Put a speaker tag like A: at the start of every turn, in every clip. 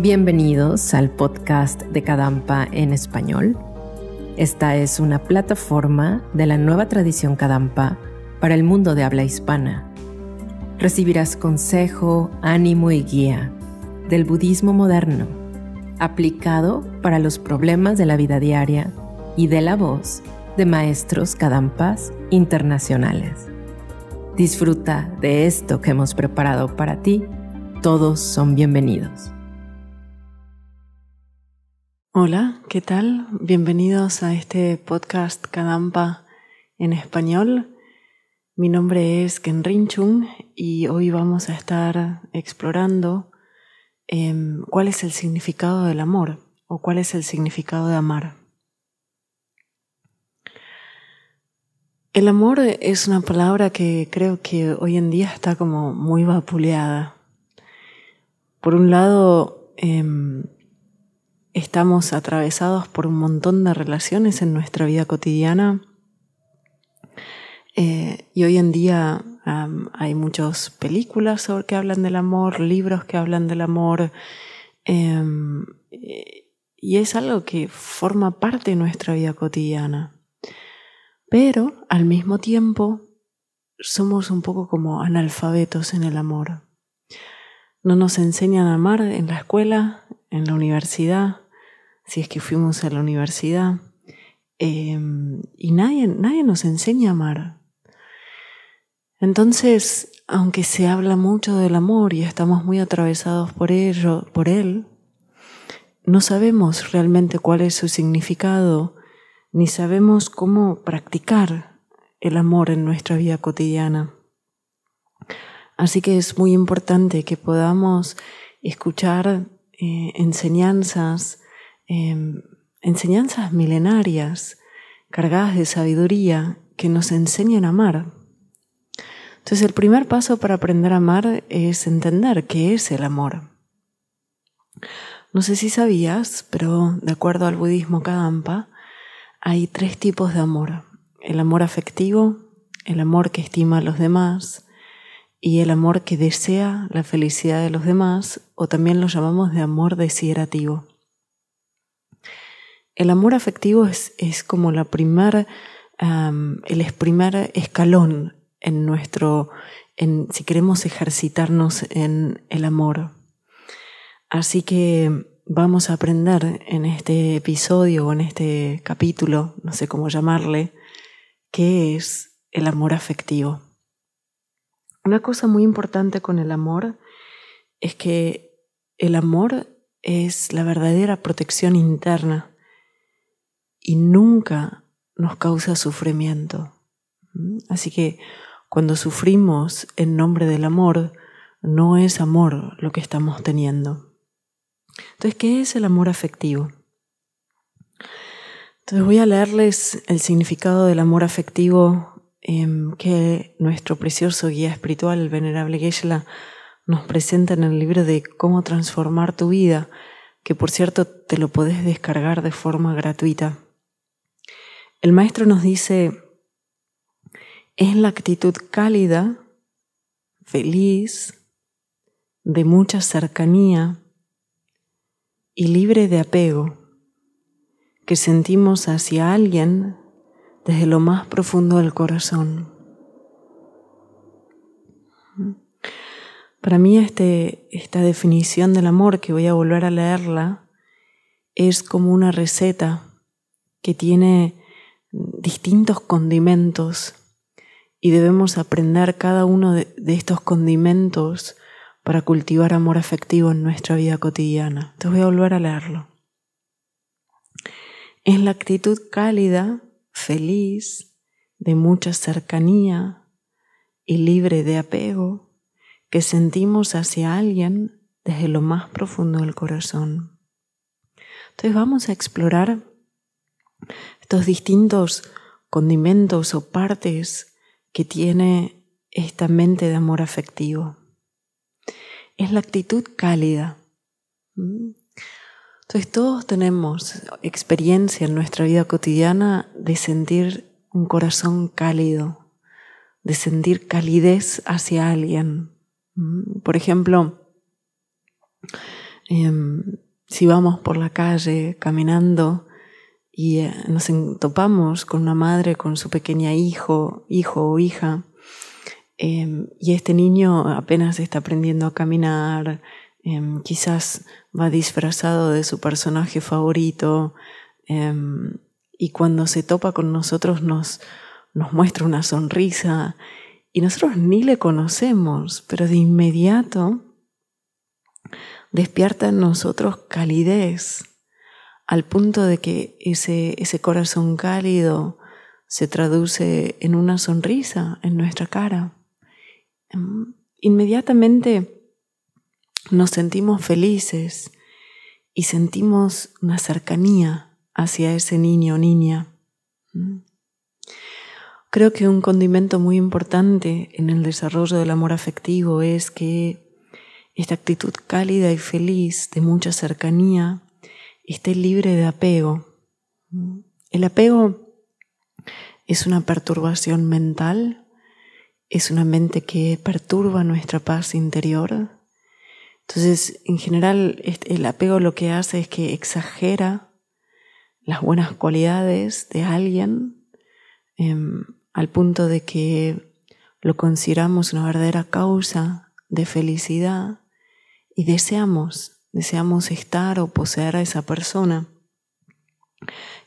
A: Bienvenidos al podcast de Kadampa en español. Esta es una plataforma de la nueva tradición Kadampa para el mundo de habla hispana. Recibirás consejo, ánimo y guía del budismo moderno, aplicado para los problemas de la vida diaria y de la voz de maestros Kadampas internacionales. Disfruta de esto que hemos preparado para ti. Todos son bienvenidos.
B: Hola, ¿qué tal? Bienvenidos a este podcast Kadampa en español. Mi nombre es Kenrin Chung y hoy vamos a estar explorando em, cuál es el significado del amor o cuál es el significado de amar. El amor es una palabra que creo que hoy en día está como muy vapuleada. Por un lado, em, estamos atravesados por un montón de relaciones en nuestra vida cotidiana. Eh, y hoy en día hay muchas películas sobre que hablan del amor, libros que hablan del amor. Em, y es algo que forma parte de nuestra vida cotidiana. Pero al mismo tiempo somos un poco como analfabetos en el amor. No nos enseñan a amar en la escuela, en la universidad, si es que fuimos a la universidad, em, y nadie, nadie nos enseña a amar. Entonces, aunque se habla mucho del amor y estamos muy atravesados por ello, por él, no sabemos realmente cuál es su significado, ni sabemos cómo practicar el amor en nuestra vida cotidiana. Así que es muy importante que podamos escuchar eh, enseñanzas, em, enseñanzas milenarias, cargadas de sabiduría, que nos enseñen a amar. Entonces el primer paso para aprender a amar es entender qué es el amor. No sé si sabías, pero de acuerdo al budismo Kadampa, hay tres tipos de amor. El amor afectivo, el amor que estima a los demás y el amor que desea la felicidad de los demás o también lo llamamos de amor desiderativo. El amor afectivo es, es como la primer, el primer escalón en nuestro, en, si queremos ejercitarnos en el amor. Así que vamos a aprender en este episodio o en este capítulo, no sé cómo llamarle, qué es el amor afectivo. Una cosa muy importante con el amor es que el amor es la verdadera protección interna y nunca nos causa sufrimiento. Así que cuando sufrimos en nombre del amor, no es amor lo que estamos teniendo. Entonces, ¿qué es el amor afectivo? Entonces voy a leerles el significado del amor afectivo em, que nuestro precioso guía espiritual, el venerable Geshe nos presenta en el libro de Cómo transformar tu vida, que por cierto te lo podés descargar de forma gratuita. El maestro nos dice, es la actitud cálida, feliz, de mucha cercanía, y libre de apego que sentimos hacia alguien desde lo más profundo del corazón. Para mí este, esta definición del amor, que voy a volver a leerla, es como una receta que tiene distintos condimentos y debemos aprender cada uno de estos condimentos para cultivar amor afectivo en nuestra vida cotidiana. Te voy a volver a leerlo. Es la actitud cálida, feliz, de mucha cercanía y libre de apego que sentimos hacia alguien desde lo más profundo del corazón. Entonces vamos a explorar estos distintos condimentos o partes que tiene esta mente de amor afectivo es la actitud cálida. ¿Mm? Entonces todos tenemos experiencia en nuestra vida cotidiana de sentir un corazón cálido, de sentir calidez hacia alguien. ¿Mm? Por ejemplo, Em, si vamos por la calle caminando y eh, nos topamos con una madre con su pequeña hijo, hijo o hija, em, y este niño apenas está aprendiendo a caminar, em, quizás va disfrazado de su personaje favorito, y cuando se topa con nosotros nos, nos muestra una sonrisa, y nosotros ni le conocemos, pero de inmediato despierta en nosotros calidez, al punto de que ese, ese corazón cálido se traduce en una sonrisa en nuestra cara. Em, inmediatamente nos sentimos felices y sentimos una cercanía hacia ese niño o niña. Mm. Creo que un condimento muy importante en el desarrollo del amor afectivo es que esta actitud cálida y feliz de mucha cercanía esté libre de apego. El apego es una perturbación mental, es una mente que perturba nuestra paz interior. Entonces, en general, el apego lo que hace es que exagera las buenas cualidades de alguien em, al punto de que lo consideramos una verdadera causa de felicidad y deseamos, deseamos estar o poseer a esa persona.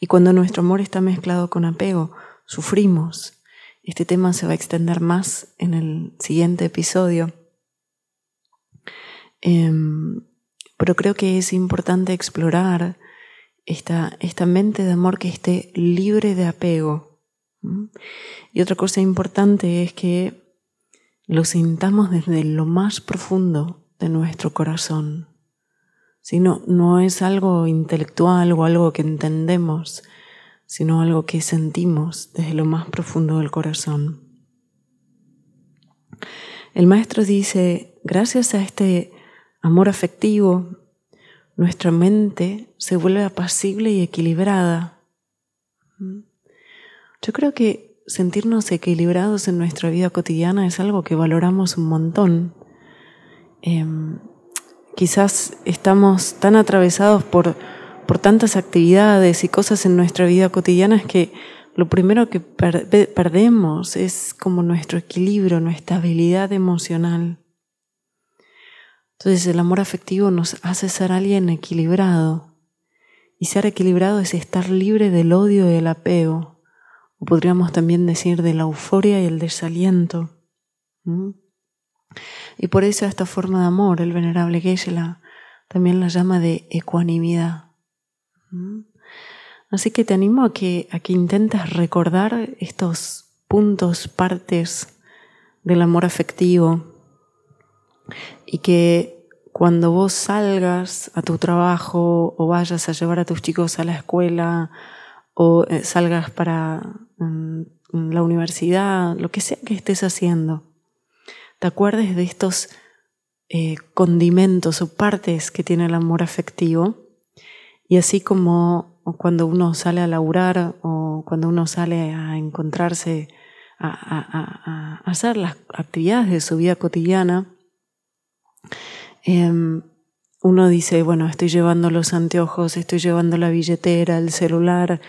B: Y cuando nuestro amor está mezclado con apego, sufrimos. Este tema se va a extender más en el siguiente episodio. Em, pero creo que es importante explorar esta, esta mente de amor que esté libre de apego. Y otra cosa importante es que lo sintamos desde lo más profundo de nuestro corazón. Sino no, es algo intelectual o algo que entendemos, sino algo que sentimos desde lo más profundo del corazón. El maestro dice, gracias a este amor afectivo, nuestra mente se vuelve apacible y equilibrada. Yo creo que sentirnos equilibrados en nuestra vida cotidiana es algo que valoramos un montón. Em, quizás estamos tan atravesados por, por tantas actividades y cosas en nuestra vida cotidiana que lo primero que perdemos es como nuestro equilibrio, nuestra estabilidad emocional. Entonces el amor afectivo nos hace ser alguien equilibrado. Y ser equilibrado es estar libre del odio y del apego. O podríamos también decir de la euforia y el desaliento. Y por eso esta forma de amor, el venerable geshe también la llama de ecuanimidad. ¿Mm? Así que te animo a que, a que intentes recordar estos puntos, partes del amor afectivo y que cuando vos salgas a tu trabajo o vayas a llevar a tus chicos a la escuela o eh, salgas para mm, la universidad, lo que sea que estés haciendo, te acuerdes de estos eh, condimentos o partes que tiene el amor afectivo. Y así como cuando uno sale a laburar o cuando uno sale a encontrarse, a, hacer las actividades de su vida cotidiana, em, uno dice, bueno, estoy llevando los anteojos, estoy llevando la billetera, el celular,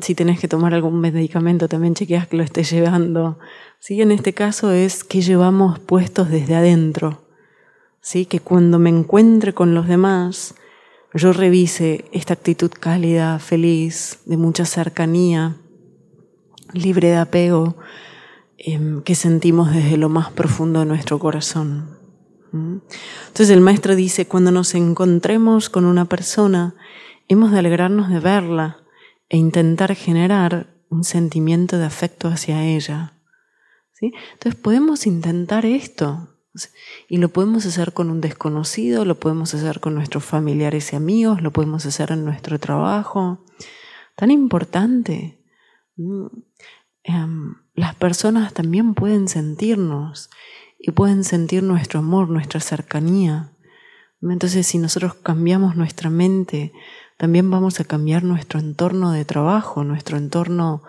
B: si tenés que tomar algún medicamento también chequeas que lo estés llevando, ¿sí? En este caso es que llevamos puestos desde adentro, ¿sí? Que cuando me encuentre con los demás, yo revise esta actitud cálida, feliz, de mucha cercanía, libre de apego, em, que sentimos desde lo más profundo de nuestro corazón. Entonces el maestro dice, cuando nos encontremos con una persona, hemos de alegrarnos de verla e intentar generar un sentimiento de afecto hacia ella. Entonces podemos intentar esto y lo podemos hacer con un desconocido, lo podemos hacer con nuestros familiares y amigos, lo podemos hacer en nuestro trabajo. Tan importante. Em, las personas también pueden sentirnos y pueden sentir nuestro amor, nuestra cercanía. Entonces, si nosotros cambiamos nuestra mente, también vamos a cambiar nuestro entorno de trabajo, nuestro entorno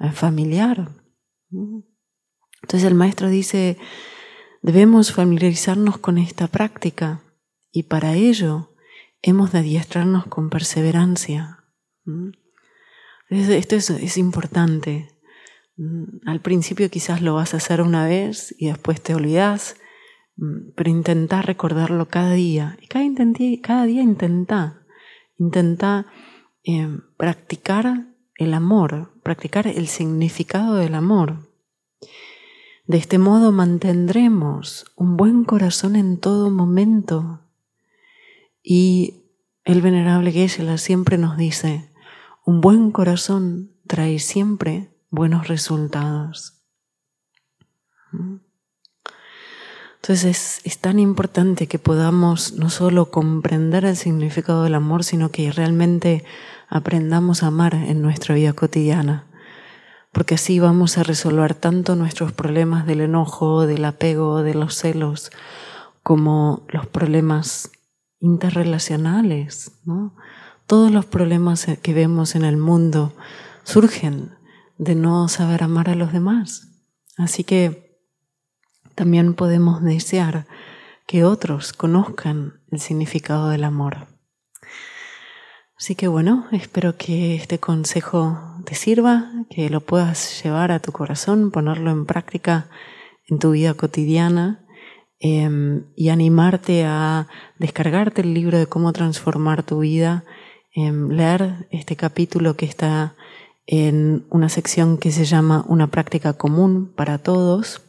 B: eh, familiar. Entonces el maestro dice, debemos familiarizarnos con esta práctica Y para ello hemos de adiestrarnos con perseverancia. Esto es, importante. Al principio quizás lo vas a hacer una vez y después te olvidas, pero intentar recordarlo cada día. Y cada, cada día intenta, intenta eh, practicar el amor, practicar el significado del amor. De este modo mantendremos un buen corazón en todo momento. Y el venerable Geshe siempre nos dice, un buen corazón trae siempre buenos resultados. Entonces es, tan importante que podamos no solo comprender el significado del amor, sino que realmente aprendamos a amar en nuestra vida cotidiana, porque así vamos a resolver tanto nuestros problemas del enojo, del apego, de los celos, como los problemas interrelacionales. ¿no? Todos los problemas que vemos en el mundo surgen de no saber amar a los demás. Así que también podemos desear que otros conozcan el significado del amor. Así que bueno, espero que este consejo te sirva, que lo puedas llevar a tu corazón, ponerlo en práctica en tu vida cotidiana em, y animarte a descargarte el libro de cómo transformar tu vida Em, leer este capítulo que está en una sección que se llama Una práctica común para todos.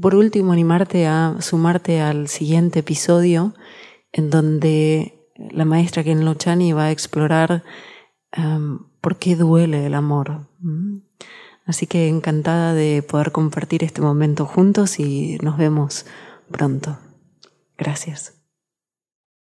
B: Por último, animarte a sumarte al siguiente episodio en donde la maestra Ken Lochani va a explorar em, por qué duele el amor. Así que encantada de poder compartir este momento juntos y nos vemos pronto. Gracias.